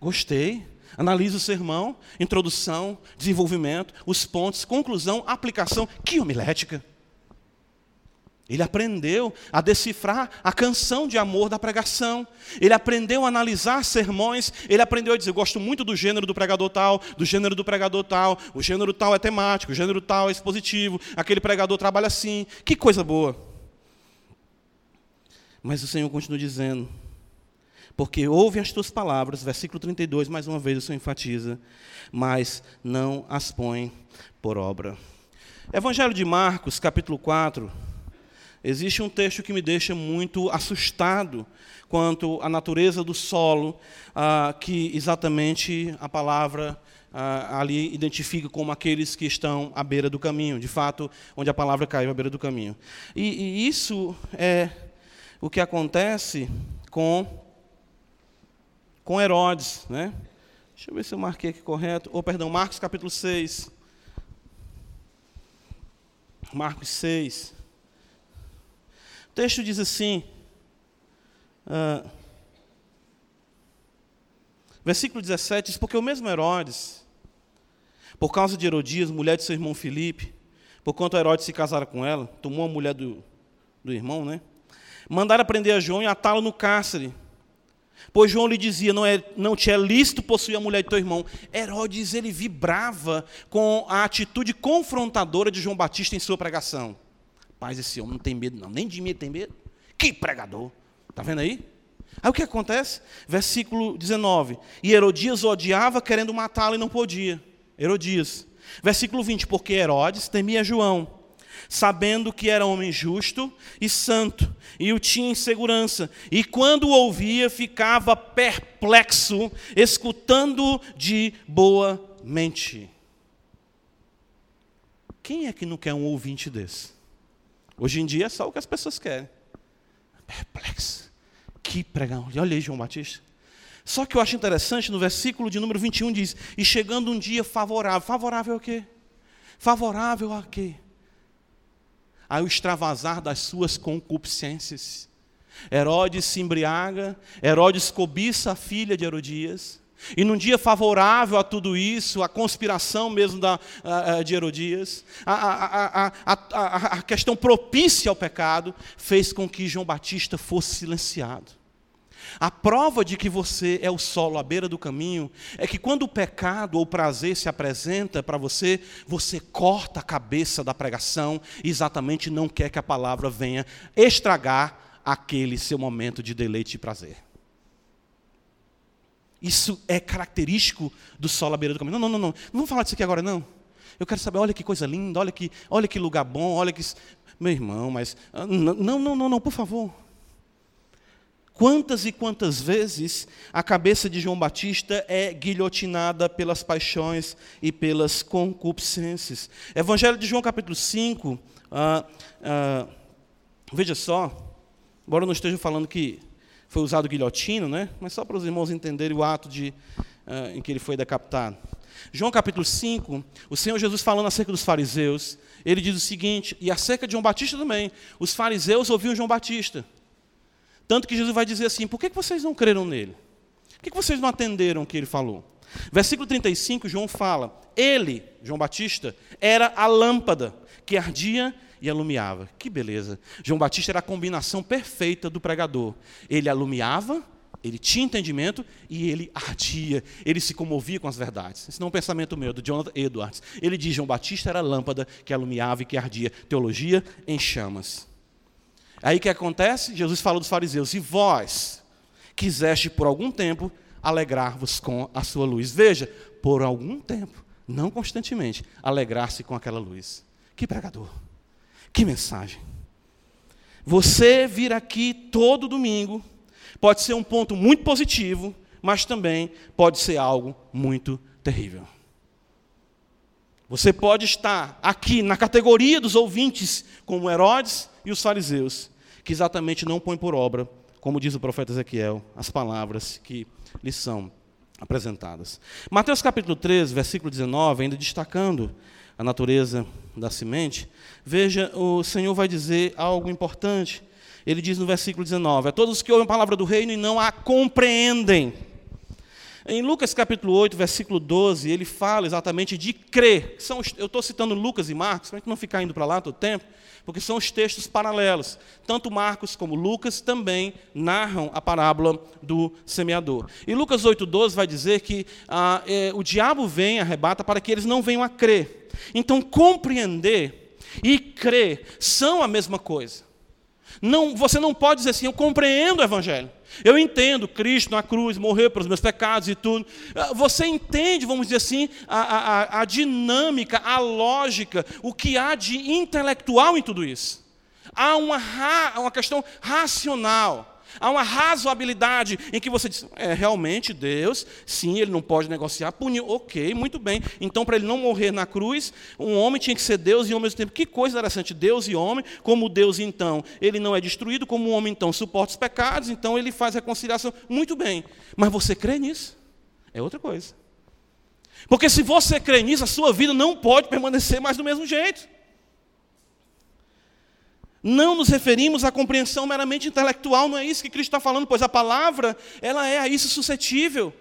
Gostei. Analisa o sermão, introdução, desenvolvimento, os pontos, conclusão, aplicação. Que homilética! Ele aprendeu a decifrar a canção de amor da pregação. Ele aprendeu a analisar sermões. Ele aprendeu a dizer: gosto muito do gênero do pregador tal, do gênero do pregador tal. O gênero tal é temático, o gênero tal é expositivo. Aquele pregador trabalha assim. Que coisa boa. Mas o Senhor continua dizendo: porque ouve as tuas palavras, versículo 32, mais uma vez o Senhor enfatiza, mas não as põe por obra. Evangelho de Marcos, capítulo 4 Existe um texto que me deixa muito assustado quanto à natureza do solo, ah, que exatamente a palavra ah, ali identifica como aqueles que estão à beira do caminho, de fato, onde a palavra caiu à beira do caminho. E, e isso é o que acontece com, com Herodes. Né? Deixa eu ver se eu marquei aqui correto. Ou, oh, perdão, Marcos capítulo 6. Marcos 6. O texto diz assim, uh, versículo 17: diz, Porque o mesmo Herodes, por causa de Herodias, mulher de seu irmão Filipe, por quanto Herodes se casara com ela, tomou a mulher do, do irmão, né? Mandaram prender a João e atá-lo no cárcere. Pois João lhe dizia, não, é, não te é lícito possuir a mulher de teu irmão. Herodes, ele vibrava com a atitude confrontadora de João Batista em sua pregação. Paz, esse homem não tem medo não, nem de mim tem medo. Que pregador. Está vendo aí? Aí o que acontece? Versículo 19. E Herodias odiava, querendo matá-lo e não podia. Herodias. Versículo 20. Porque Herodes temia João sabendo que era homem justo e santo, e o tinha em segurança. E quando o ouvia, ficava perplexo, escutando de boa mente. Quem é que não quer um ouvinte desse? Hoje em dia é só o que as pessoas querem. Perplexo. Que pregão. Olha aí, João Batista. Só que eu acho interessante, no versículo de número 21 diz: E chegando um dia favorável. Favorável a quê? Favorável a quê? Ao extravasar das suas concupiscências. Herodes se embriaga, Herodes cobiça a filha de Herodias, e num dia favorável a tudo isso, a conspiração mesmo da, de Herodias, a, a, a, a questão propícia ao pecado, fez com que João Batista fosse silenciado. A prova de que você é o solo à beira do caminho é que quando o pecado ou o prazer se apresenta para você, você corta a cabeça da pregação e exatamente não quer que a palavra venha estragar aquele seu momento de deleite e prazer. Isso é característico do solo à beira do caminho. Não, não, não, não. Não vamos falar disso aqui agora, não. Eu quero saber, olha que coisa linda, olha que, olha que lugar bom, olha que. Meu irmão, mas. Ah, não, não, não, não, por favor. Quantas e quantas vezes a cabeça de João Batista é guilhotinada pelas paixões e pelas concupiscências? Evangelho de João, capítulo 5, ah, ah, veja só, embora eu não esteja falando que foi usado guilhotina, né? mas só para os irmãos entenderem o ato de, ah, em que ele foi decapitado. João capítulo 5, o Senhor Jesus falando acerca dos fariseus, ele diz o seguinte, e acerca de João Batista também, os fariseus ouviam João Batista. Tanto que Jesus vai dizer assim: por que vocês não creram nele? Por que vocês não atenderam o que ele falou? Versículo 35, João fala: Ele, João Batista, era a lâmpada que ardia e alumiava. Que beleza! João Batista era a combinação perfeita do pregador. Ele alumiava, ele tinha entendimento e ele ardia, ele se comovia com as verdades. Esse não é um pensamento meu, do Jonathan Edwards. Ele diz: João Batista era a lâmpada que alumiava e que ardia. Teologia em chamas. Aí o que acontece? Jesus fala dos fariseus: E vós quiseste por algum tempo alegrar-vos com a sua luz. Veja, por algum tempo, não constantemente, alegrar-se com aquela luz. Que pregador, que mensagem. Você vir aqui todo domingo pode ser um ponto muito positivo, mas também pode ser algo muito terrível. Você pode estar aqui na categoria dos ouvintes, como Herodes e os fariseus, que exatamente não põe por obra, como diz o profeta Ezequiel, as palavras que lhe são apresentadas. Mateus capítulo 13, versículo 19, ainda destacando a natureza da semente, veja, o Senhor vai dizer algo importante. Ele diz no versículo 19: A todos que ouvem a palavra do reino e não a compreendem. Em Lucas capítulo 8, versículo 12, ele fala exatamente de crer. São, eu estou citando Lucas e Marcos, para não ficar indo para lá todo tempo porque são os textos paralelos. Tanto Marcos como Lucas também narram a parábola do semeador. E Lucas 8,12 vai dizer que ah, é, o diabo vem, arrebata, para que eles não venham a crer. Então, compreender e crer são a mesma coisa. Não, você não pode dizer assim, eu compreendo o Evangelho. Eu entendo Cristo na cruz, morreu pelos meus pecados e tudo. Ah, você entende, vamos dizer assim, a, a, a dinâmica, a lógica, o que há de intelectual em tudo isso. Há uma, uma questão racional. Há uma razoabilidade em que você diz, é realmente Deus, sim, ele não pode negociar, punir, ok, muito bem. Então, para ele não morrer na cruz, um homem tinha que ser Deus e ao mesmo tempo. Que coisa interessante, Deus e homem, como Deus então, ele não é destruído, como o homem então suporta os pecados, então ele faz reconciliação. Muito bem. Mas você crê nisso? É outra coisa. Porque se você crê nisso, a sua vida não pode permanecer mais do mesmo jeito. Não nos referimos à compreensão meramente intelectual, não é isso que Cristo está falando, pois a palavra, ela é a isso suscetível.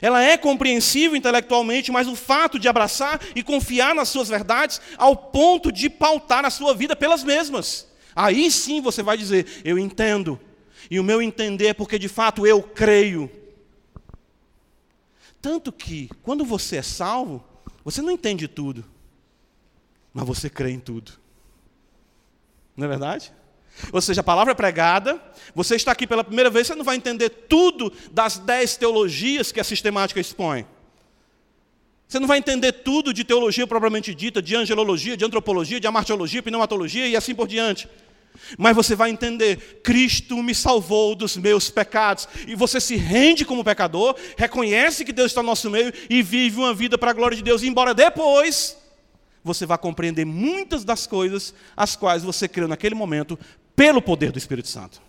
Ela é compreensível intelectualmente, mas o fato de abraçar e confiar nas suas verdades ao ponto de pautar a sua vida pelas mesmas. Aí sim você vai dizer: Eu entendo. E o meu entender é porque de fato eu creio. Tanto que, quando você é salvo, você não entende tudo, mas você crê em tudo. Não é verdade? Ou seja, a palavra é pregada, você está aqui pela primeira vez, você não vai entender tudo das dez teologias que a sistemática expõe. Você não vai entender tudo de teologia propriamente dita, de angelologia, de antropologia, de amartiologia, pneumatologia e assim por diante. Mas você vai entender, Cristo me salvou dos meus pecados. E você se rende como pecador, reconhece que Deus está no nosso meio e vive uma vida para a glória de Deus, embora depois você vá compreender muitas das coisas as quais você creu naquele momento pelo poder do Espírito Santo.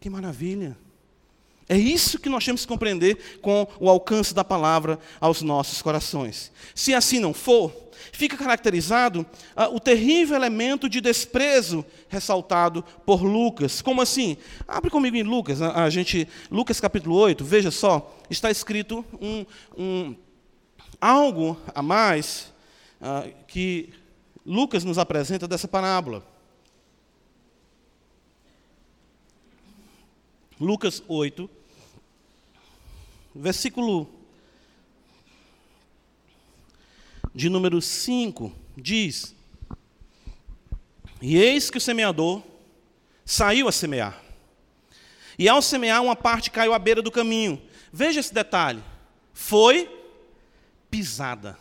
Que maravilha! É isso que nós temos que compreender com o alcance da palavra aos nossos corações. Se assim não for, fica caracterizado ah, o terrível elemento de desprezo ressaltado por Lucas. Como assim? Abre comigo em Lucas, a, a gente, Lucas capítulo 8, veja só, está escrito um, um algo a mais ah, que Lucas nos apresenta dessa parábola. Lucas 8, versículo de número 5, diz: E eis que o semeador saiu a semear. E ao semear, uma parte caiu à beira do caminho. Veja esse detalhe. Foi pisada.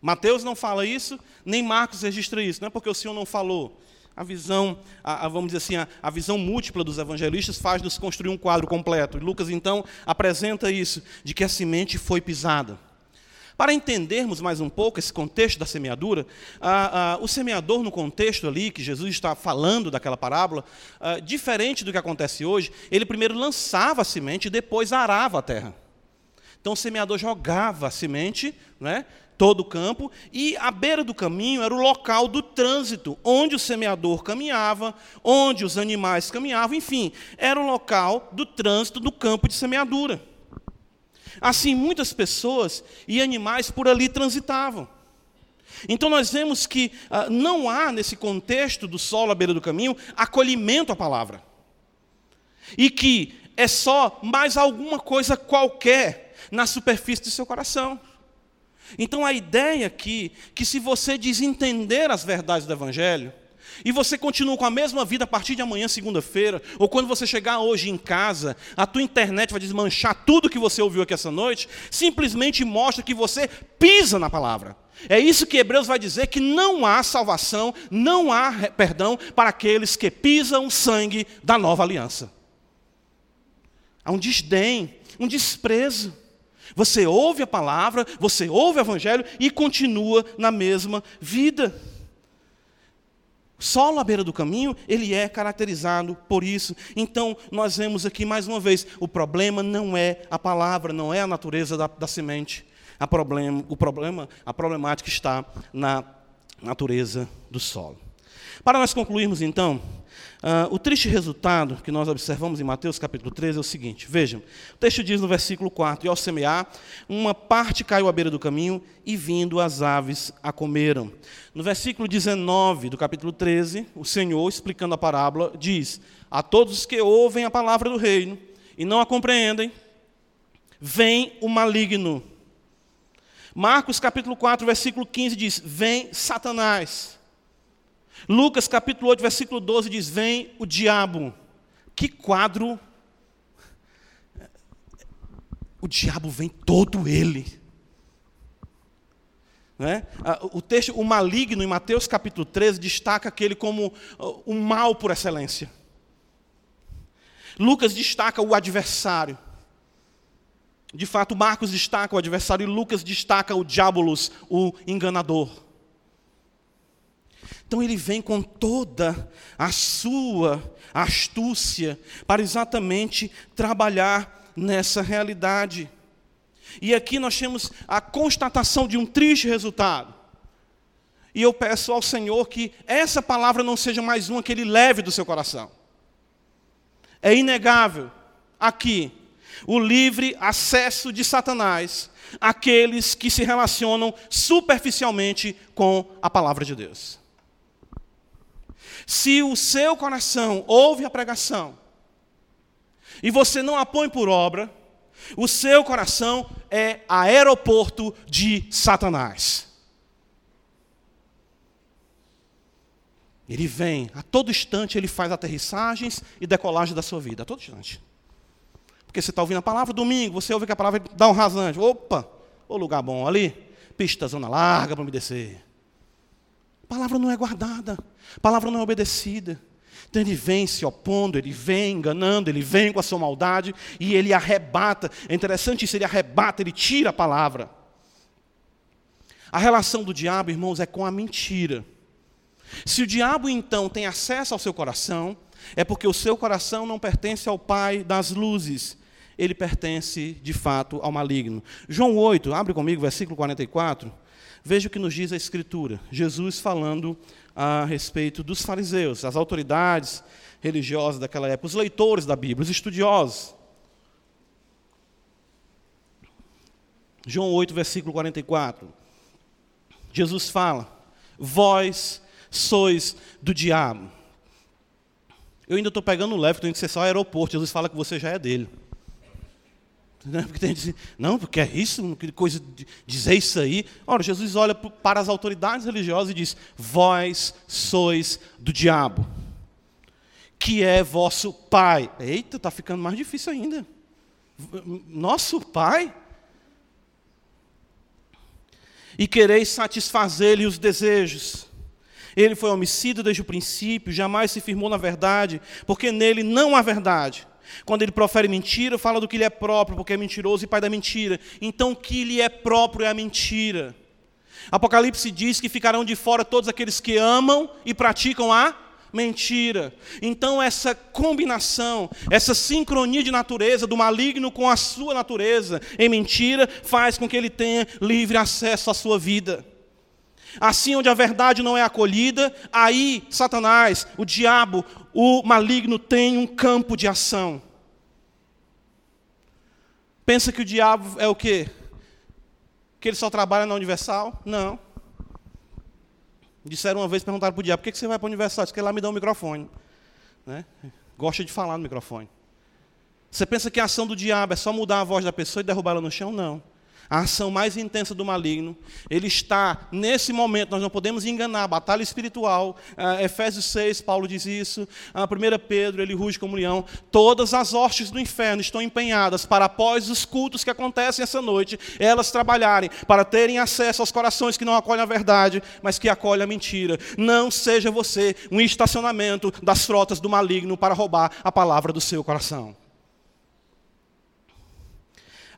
Mateus não fala isso, nem Marcos registra isso. Não é porque o Senhor não falou. A visão, a, a, vamos dizer assim, a, a, visão múltipla dos evangelistas faz-nos construir um quadro completo. E Lucas, então, apresenta isso, de que a semente foi pisada. Para entendermos mais um pouco esse contexto da semeadura, o semeador, no contexto ali, que Jesus está falando daquela parábola, diferente do que acontece hoje, ele primeiro lançava a semente e depois arava a terra. Então o semeador jogava a semente, né, todo o campo, e à beira do caminho era o local do trânsito, onde o semeador caminhava, onde os animais caminhavam, enfim, era o local do trânsito do campo de semeadura. Assim, muitas pessoas e animais por ali transitavam. Então, nós vemos que ah, não há, nesse contexto do solo à beira do caminho, acolhimento à palavra. E que é só mais alguma coisa qualquer na superfície do seu coração. Então a ideia aqui, que se você desentender as verdades do Evangelho, e você continua com a mesma vida a partir de amanhã, segunda-feira, ou quando você chegar hoje em casa, a tua internet vai desmanchar tudo que você ouviu aqui essa noite, simplesmente mostra que você pisa na palavra. É isso que Hebreus vai dizer que não há salvação, não há perdão para aqueles que pisam o sangue da nova aliança. Há um desdém, um desprezo. Você ouve a palavra, você ouve o evangelho e continua na mesma vida. Solo à beira do caminho, ele é caracterizado por isso. Então, nós vemos aqui mais uma vez: o problema não é a palavra, não é a natureza da, da semente. A problema, o problema, a problemática está na natureza do solo. Para nós concluirmos, então, Uh, o triste resultado que nós observamos em Mateus capítulo 13 é o seguinte: vejam, o texto diz no versículo 4: E ao semear, uma parte caiu à beira do caminho, e vindo as aves a comeram. No versículo 19 do capítulo 13, o Senhor, explicando a parábola, diz: A todos os que ouvem a palavra do reino e não a compreendem, vem o maligno. Marcos capítulo 4, versículo 15 diz: Vem Satanás. Lucas capítulo 8, versículo 12 diz: Vem o diabo. Que quadro. O diabo vem todo ele. Né? O texto, o maligno, em Mateus capítulo 13, destaca aquele como o mal por excelência. Lucas destaca o adversário. De fato, Marcos destaca o adversário e Lucas destaca o diabolos, o enganador. Então ele vem com toda a sua astúcia para exatamente trabalhar nessa realidade. E aqui nós temos a constatação de um triste resultado. E eu peço ao Senhor que essa palavra não seja mais uma que ele leve do seu coração. É inegável aqui o livre acesso de Satanás àqueles que se relacionam superficialmente com a palavra de Deus. Se o seu coração ouve a pregação e você não a põe por obra, o seu coração é aeroporto de Satanás. Ele vem, a todo instante ele faz aterrissagens e decolagem da sua vida, a todo instante. Porque você está ouvindo a palavra, domingo, você ouve que a palavra dá um rasante. Opa, o lugar bom ali, pista zona larga para me descer. Palavra não é guardada, palavra não é obedecida. Então ele vem se opondo, ele vem enganando, ele vem com a sua maldade e ele arrebata. É interessante isso, ele arrebata, ele tira a palavra. A relação do diabo, irmãos, é com a mentira. Se o diabo então tem acesso ao seu coração, é porque o seu coração não pertence ao Pai das luzes, ele pertence de fato ao maligno. João 8, abre comigo, versículo 44. Veja o que nos diz a Escritura. Jesus falando a respeito dos fariseus, as autoridades religiosas daquela época, os leitores da Bíblia, os estudiosos. João 8, versículo 44. Jesus fala: Vós sois do diabo. Eu ainda estou pegando leve, tenho que ser só aeroporto. Jesus fala que você já é dele. Porque tem dizer, não, porque é isso, que coisa de dizer isso aí. Ora, Jesus olha para as autoridades religiosas e diz: Vós sois do diabo, que é vosso pai. Eita, está ficando mais difícil ainda. Nosso pai? E quereis satisfazer-lhe os desejos. Ele foi homicida desde o princípio, jamais se firmou na verdade, porque nele não há verdade. Quando ele profere mentira, fala do que lhe é próprio, porque é mentiroso e pai da mentira. Então, o que lhe é próprio é a mentira. Apocalipse diz que ficarão de fora todos aqueles que amam e praticam a mentira. Então, essa combinação, essa sincronia de natureza do maligno com a sua natureza em mentira, faz com que ele tenha livre acesso à sua vida. Assim, onde a verdade não é acolhida, aí Satanás, o diabo, o maligno tem um campo de ação. Pensa que o diabo é o quê? Que ele só trabalha na Universal? Não. Disseram uma vez, perguntaram para o diabo, por que você vai para a Universal? Diz que lá me dá um microfone. Né? Gosta de falar no microfone. Você pensa que a ação do diabo é só mudar a voz da pessoa e derrubar ela no chão? Não a ação mais intensa do maligno, ele está nesse momento, nós não podemos enganar, batalha espiritual, uh, Efésios 6, Paulo diz isso, uh, 1 Pedro, ele ruge como leão, todas as hostes do inferno estão empenhadas para após os cultos que acontecem essa noite, elas trabalharem para terem acesso aos corações que não acolhem a verdade, mas que acolhem a mentira. Não seja você um estacionamento das frotas do maligno para roubar a palavra do seu coração.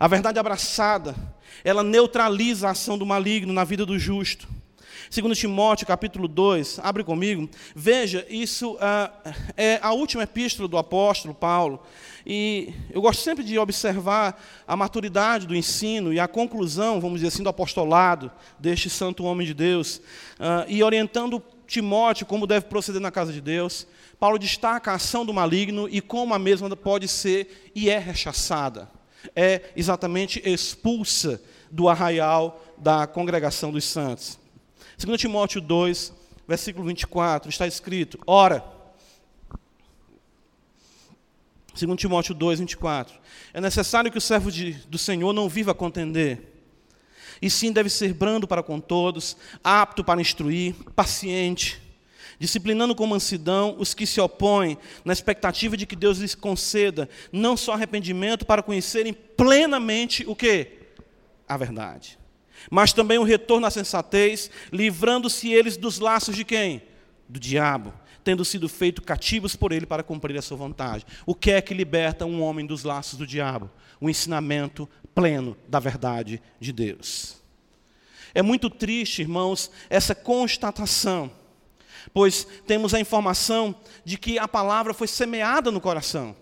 A verdade abraçada ela neutraliza a ação do maligno na vida do justo. Segundo Timóteo, capítulo 2, abre comigo. Veja, isso ah, é a última epístola do apóstolo Paulo. E eu gosto sempre de observar a maturidade do ensino e a conclusão, vamos dizer assim, do apostolado deste santo homem de Deus. Ah, e orientando Timóteo como deve proceder na casa de Deus. Paulo destaca a ação do maligno e como a mesma pode ser e é rechaçada. É exatamente expulsa do arraial da congregação dos santos. 2 Timóteo 2, versículo 24, está escrito: Ora, 2 Timóteo 2, 24, é necessário que o servo de, do Senhor não viva a contender, e sim deve ser brando para com todos, apto para instruir, paciente, disciplinando com mansidão os que se opõem, na expectativa de que Deus lhes conceda não só arrependimento para conhecerem plenamente o que? a verdade. Mas também o retorno à sensatez, livrando-se eles dos laços de quem? Do diabo, tendo sido feito cativos por ele para cumprir a sua vontade. O que é que liberta um homem dos laços do diabo? O ensinamento pleno da verdade de Deus. É muito triste, irmãos, essa constatação, pois temos a informação de que a palavra foi semeada no coração.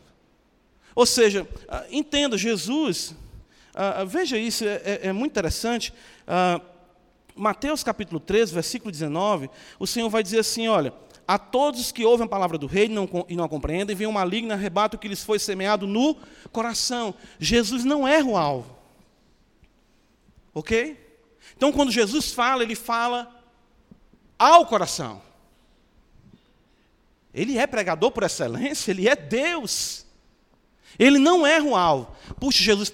Ou seja, ah, entenda, Jesus ah, ah, veja isso, é, é, é muito interessante. Mateus capítulo 13, versículo 19, o Senhor vai dizer assim: olha, a todos os que ouvem a palavra do rei e não, a compreendem, vem um maligno arrebato que lhes foi semeado no coração. Jesus não erra o alvo. Ok? Então, quando Jesus fala, ele fala ao coração. Ele é pregador por excelência, ele é Deus. Ele não erra o alvo. Puxa, Jesus